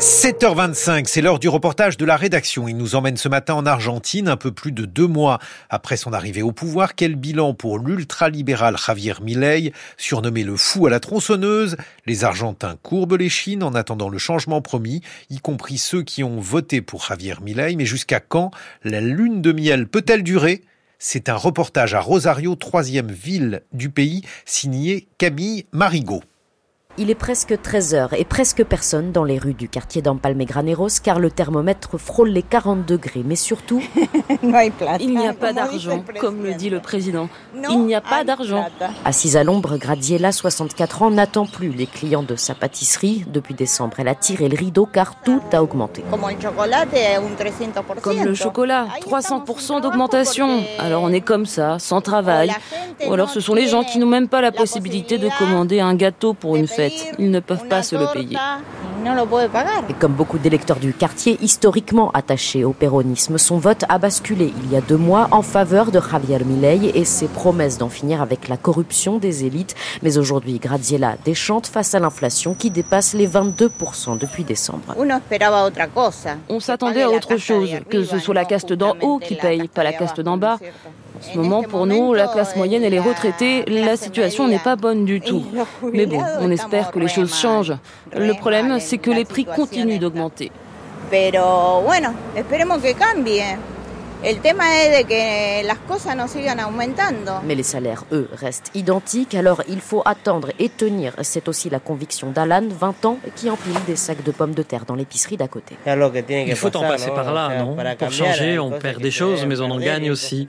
7h25, c'est l'heure du reportage de la rédaction. Il nous emmène ce matin en Argentine, un peu plus de deux mois après son arrivée au pouvoir. Quel bilan pour l'ultralibéral Javier Milei, surnommé le fou à la tronçonneuse? Les Argentins courbent les chines en attendant le changement promis, y compris ceux qui ont voté pour Javier Milei. Mais jusqu'à quand la lune de miel peut-elle durer? C'est un reportage à Rosario, troisième ville du pays, signé Camille Marigot. Il est presque 13 heures et presque personne dans les rues du quartier d'Ampalme Graneros car le thermomètre frôle les 40 degrés. Mais surtout, il n'y a pas d'argent, comme le dit le président. Il n'y a pas d'argent. Assise à l'ombre, Graziella, 64 ans, n'attend plus les clients de sa pâtisserie. Depuis décembre, elle a tiré le rideau car tout a augmenté. Comme le chocolat, 300% d'augmentation. Alors on est comme ça, sans travail. Ou alors ce sont les gens qui n'ont même pas la possibilité de commander un gâteau pour une fête. Ils ne peuvent pas se le payer. Et comme beaucoup d'électeurs du quartier, historiquement attachés au péronisme, son vote a basculé il y a deux mois en faveur de Javier Milei et ses promesses d'en finir avec la corruption des élites. Mais aujourd'hui, Graziella déchante face à l'inflation qui dépasse les 22% depuis décembre. On s'attendait à autre chose, que ce soit la caste d'en haut qui paye, pas la caste d'en bas. En ce moment, pour nous, la classe moyenne et les retraités, la situation n'est pas bonne du tout. Mais bon, on espère que les choses changent. Le problème, c'est que les prix continuent d'augmenter. Mais les salaires, eux, restent identiques, alors il faut attendre et tenir. C'est aussi la conviction d'Alan, 20 ans, qui empile des sacs de pommes de terre dans l'épicerie d'à côté. Il faut en passer par là, non? Pour changer, on perd des choses, mais on en gagne aussi.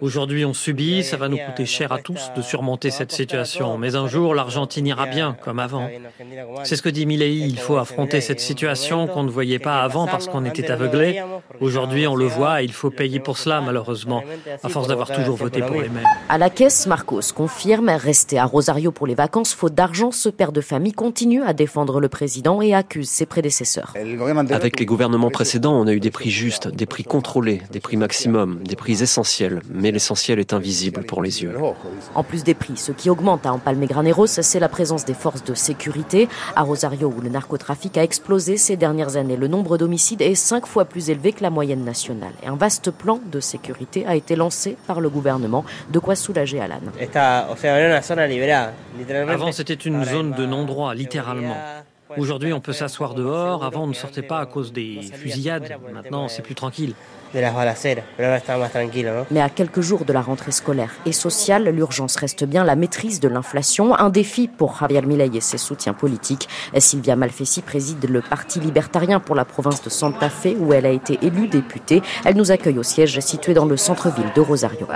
Aujourd'hui, on subit, ça va nous coûter cher à tous de surmonter cette situation. Mais un jour, l'Argentine ira bien, comme avant. C'est ce que dit Milei, il faut affronter cette situation qu'on ne voyait pas avant parce qu'on était aveuglé. Aujourd'hui, on le voit, il faut payer pour cela, malheureusement, à force d'avoir toujours voté pour les mêmes. À la caisse, Marcos confirme, rester à Rosario pour les vacances, faute d'argent, ce père de famille continue à défendre le président et accuse ses prédécesseurs. Avec les gouvernements précédents, on a eu des prix justes, des prix contrôlés, des prix maximum, des prix essentiels, mais l'essentiel est invisible pour les yeux. En plus des prix, ce qui augmente à Empalme Graneros, c'est la présence des forces de sécurité. À Rosario, où le narcotrafic a explosé ces dernières années, le nombre d'homicides est cinq fois plus élevé que la moyenne nationale. Et un vaste plan de sécurité a été lancé par le gouvernement, de quoi soulager Alan. Avant, c'était une zone de non-droit, littéralement. Aujourd'hui, on peut s'asseoir dehors. Avant, on ne sortait pas à cause des fusillades. Maintenant, c'est plus tranquille. Mais à quelques jours de la rentrée scolaire et sociale, l'urgence reste bien la maîtrise de l'inflation, un défi pour Javier Milei et ses soutiens politiques. Sylvia Malfessi préside le Parti libertarien pour la province de Santa Fe où elle a été élue députée. Elle nous accueille au siège situé dans le centre-ville de Rosario.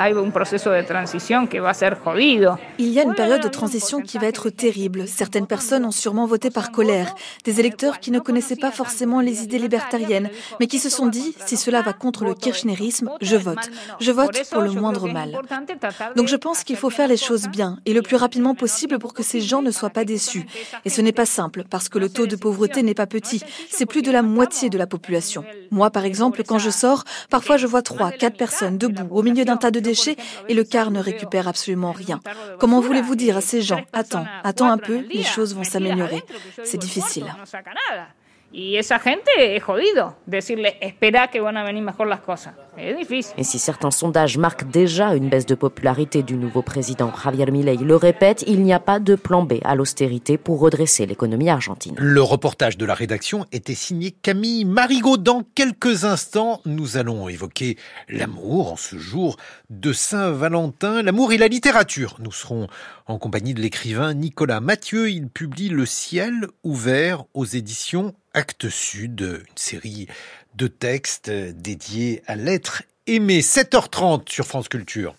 Il y a une période de transition qui va être terrible. Certaines personnes ont sûrement voté par colère. Des électeurs qui ne connaissaient pas forcément les idées libertariennes, mais qui se sont dit, si cela va contre le kirchnerisme, je vote. Je vote pour le moindre mal. Donc je pense qu'il faut faire les choses bien et le plus rapidement possible pour que ces gens ne soient pas déçus. Et ce n'est pas simple parce que le taux de pauvreté n'est pas petit. C'est plus de la moitié de la population. Moi, par exemple, quand je sors, parfois je vois trois, quatre personnes debout au milieu d'un tas de déchets et le car ne récupère absolument rien. Comment voulez-vous dire à ces gens, attends, attends un peu, les choses vont s'améliorer. C'est difficile. Y esa gente es jodido decirle espera que van a venir mejor las cosas. Et si certains sondages marquent déjà une baisse de popularité du nouveau président Javier Milei le répète, il n'y a pas de plan B à l'austérité pour redresser l'économie argentine. Le reportage de la rédaction était signé Camille Marigot. Dans quelques instants, nous allons évoquer l'amour en ce jour de Saint-Valentin, l'amour et la littérature. Nous serons en compagnie de l'écrivain Nicolas Mathieu. Il publie Le ciel ouvert aux éditions Actes Sud, une série de textes dédiés à l'être aimé. 7h30 sur France Culture.